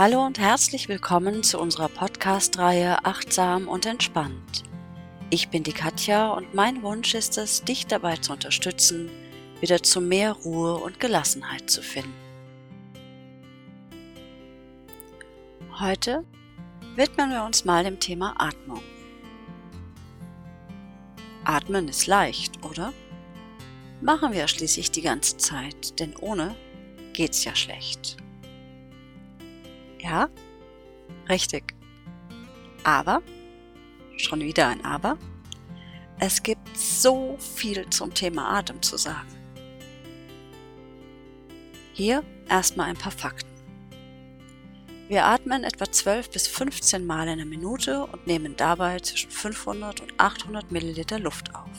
Hallo und herzlich willkommen zu unserer Podcast-Reihe Achtsam und Entspannt. Ich bin die Katja und mein Wunsch ist es, dich dabei zu unterstützen, wieder zu mehr Ruhe und Gelassenheit zu finden. Heute widmen wir uns mal dem Thema Atmung. Atmen ist leicht, oder? Machen wir schließlich die ganze Zeit, denn ohne geht's ja schlecht. Ja, richtig. Aber, schon wieder ein Aber, es gibt so viel zum Thema Atem zu sagen. Hier erstmal ein paar Fakten. Wir atmen etwa 12 bis 15 Mal in der Minute und nehmen dabei zwischen 500 und 800 Milliliter Luft auf.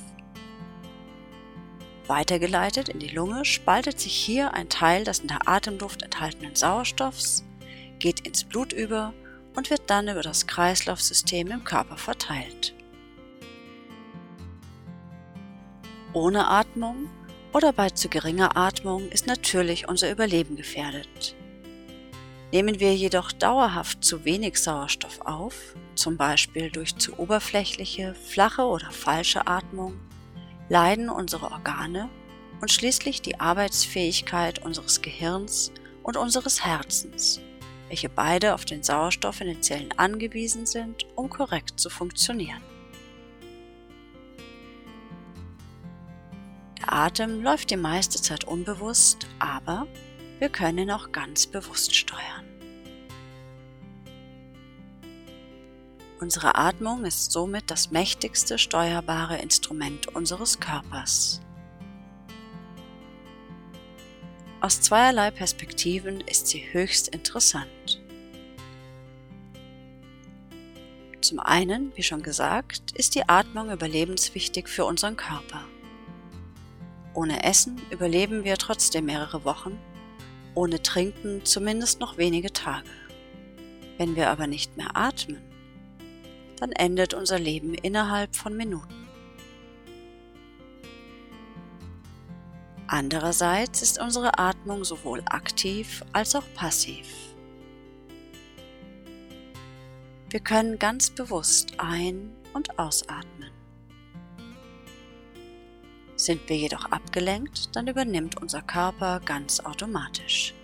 Weitergeleitet in die Lunge spaltet sich hier ein Teil des in der Atemluft enthaltenen Sauerstoffs geht ins Blut über und wird dann über das Kreislaufsystem im Körper verteilt. Ohne Atmung oder bei zu geringer Atmung ist natürlich unser Überleben gefährdet. Nehmen wir jedoch dauerhaft zu wenig Sauerstoff auf, zum Beispiel durch zu oberflächliche, flache oder falsche Atmung, leiden unsere Organe und schließlich die Arbeitsfähigkeit unseres Gehirns und unseres Herzens welche beide auf den Sauerstoff in den Zellen angewiesen sind, um korrekt zu funktionieren. Der Atem läuft die meiste Zeit unbewusst, aber wir können ihn auch ganz bewusst steuern. Unsere Atmung ist somit das mächtigste steuerbare Instrument unseres Körpers. Aus zweierlei Perspektiven ist sie höchst interessant. Zum einen, wie schon gesagt, ist die Atmung überlebenswichtig für unseren Körper. Ohne Essen überleben wir trotzdem mehrere Wochen, ohne Trinken zumindest noch wenige Tage. Wenn wir aber nicht mehr atmen, dann endet unser Leben innerhalb von Minuten. Andererseits ist unsere Atmung sowohl aktiv als auch passiv. Wir können ganz bewusst ein- und ausatmen. Sind wir jedoch abgelenkt, dann übernimmt unser Körper ganz automatisch.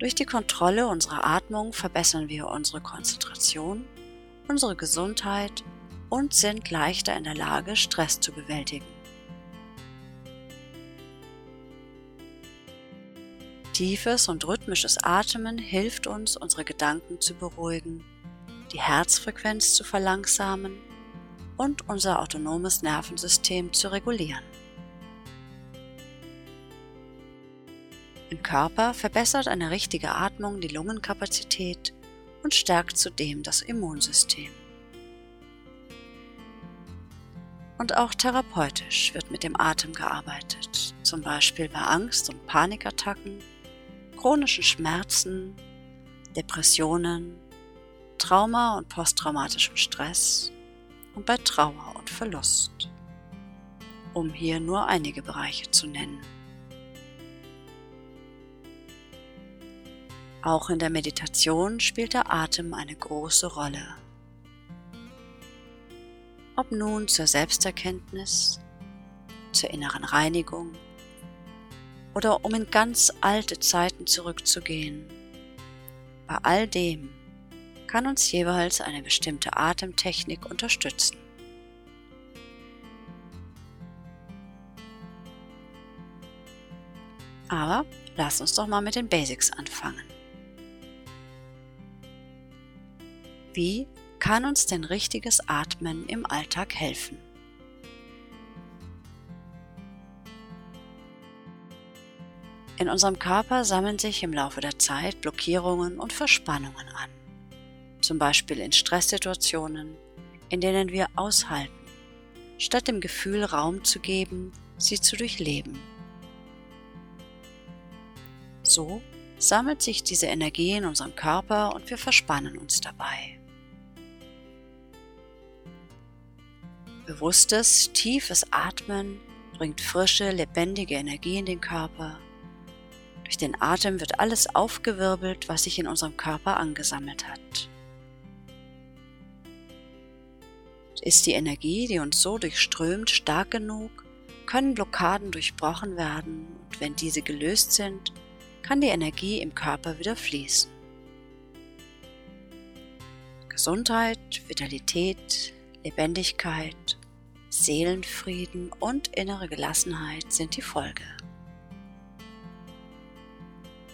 Durch die Kontrolle unserer Atmung verbessern wir unsere Konzentration, unsere Gesundheit und sind leichter in der Lage, Stress zu bewältigen. Tiefes und rhythmisches Atmen hilft uns, unsere Gedanken zu beruhigen, die Herzfrequenz zu verlangsamen und unser autonomes Nervensystem zu regulieren. Im Körper verbessert eine richtige Atmung die Lungenkapazität und stärkt zudem das Immunsystem. Und auch therapeutisch wird mit dem Atem gearbeitet, zum Beispiel bei Angst- und Panikattacken, chronischen Schmerzen, Depressionen, Trauma und posttraumatischem Stress und bei Trauer und Verlust, um hier nur einige Bereiche zu nennen. Auch in der Meditation spielt der Atem eine große Rolle ob nun zur Selbsterkenntnis, zur inneren Reinigung oder um in ganz alte Zeiten zurückzugehen. Bei all dem kann uns jeweils eine bestimmte Atemtechnik unterstützen. Aber lass uns doch mal mit den Basics anfangen. Wie kann uns denn richtiges Atmen im Alltag helfen? In unserem Körper sammeln sich im Laufe der Zeit Blockierungen und Verspannungen an, zum Beispiel in Stresssituationen, in denen wir aushalten, statt dem Gefühl Raum zu geben, sie zu durchleben. So sammelt sich diese Energie in unserem Körper und wir verspannen uns dabei. Bewusstes, tiefes Atmen bringt frische, lebendige Energie in den Körper. Durch den Atem wird alles aufgewirbelt, was sich in unserem Körper angesammelt hat. Ist die Energie, die uns so durchströmt, stark genug, können Blockaden durchbrochen werden und wenn diese gelöst sind, kann die Energie im Körper wieder fließen. Gesundheit, Vitalität, Lebendigkeit, Seelenfrieden und innere Gelassenheit sind die Folge.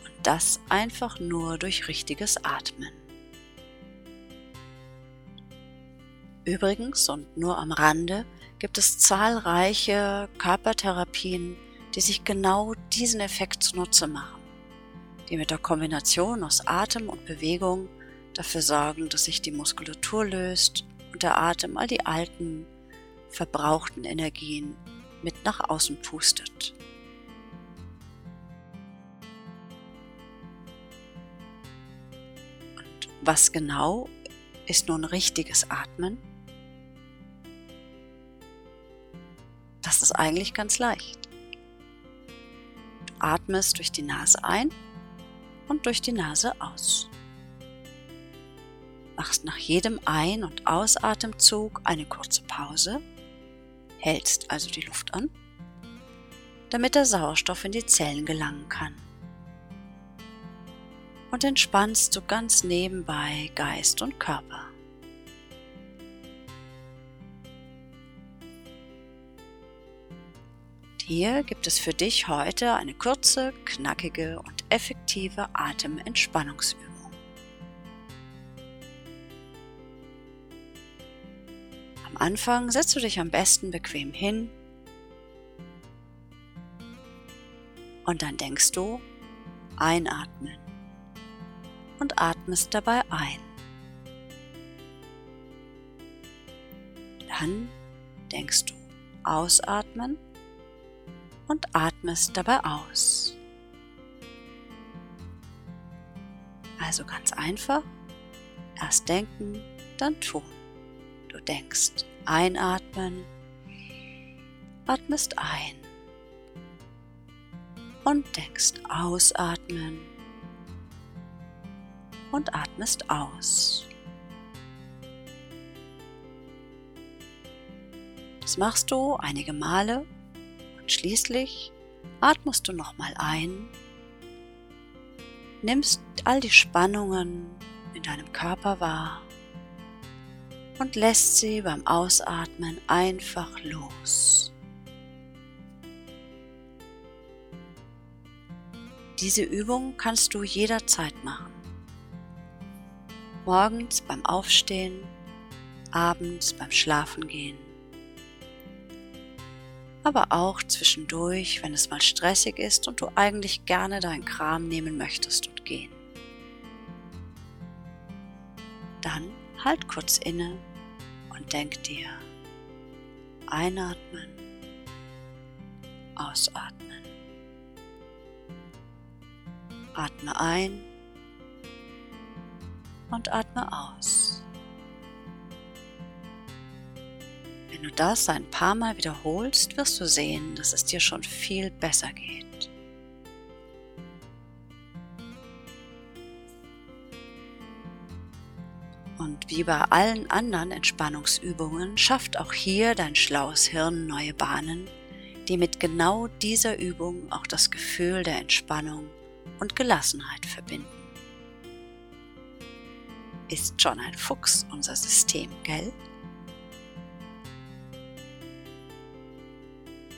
Und das einfach nur durch richtiges Atmen. Übrigens und nur am Rande gibt es zahlreiche Körpertherapien, die sich genau diesen Effekt zunutze machen, die mit der Kombination aus Atem und Bewegung dafür sorgen, dass sich die Muskulatur löst und der Atem all die alten, verbrauchten Energien mit nach außen pustet. Und was genau ist nun richtiges Atmen? Das ist eigentlich ganz leicht. Du atmest durch die Nase ein und durch die Nase aus. Machst nach jedem Ein- und Ausatemzug eine kurze Pause, hältst also die Luft an, damit der Sauerstoff in die Zellen gelangen kann. Und entspannst du ganz nebenbei Geist und Körper. Hier gibt es für dich heute eine kurze, knackige und effektive Atementspannungsübung. Am Anfang setzt du dich am besten bequem hin und dann denkst du einatmen und atmest dabei ein. Dann denkst du ausatmen und atmest dabei aus. Also ganz einfach, erst denken, dann tun. Denkst einatmen, atmest ein. Und denkst ausatmen. Und atmest aus. Das machst du einige Male und schließlich atmest du nochmal ein, nimmst all die Spannungen in deinem Körper wahr und lässt sie beim Ausatmen einfach los. Diese Übung kannst du jederzeit machen. Morgens beim Aufstehen, abends beim Schlafengehen aber auch zwischendurch, wenn es mal stressig ist und du eigentlich gerne deinen Kram nehmen möchtest und gehen. Dann halt kurz inne und denk dir, einatmen, ausatmen. Atme ein und atme aus. Wenn du das ein paar Mal wiederholst, wirst du sehen, dass es dir schon viel besser geht. Und wie bei allen anderen Entspannungsübungen schafft auch hier dein schlaues Hirn neue Bahnen, die mit genau dieser Übung auch das Gefühl der Entspannung und Gelassenheit verbinden. Ist schon ein Fuchs unser System, gell?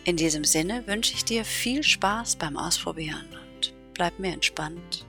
In diesem Sinne wünsche ich dir viel Spaß beim Ausprobieren und bleib mir entspannt.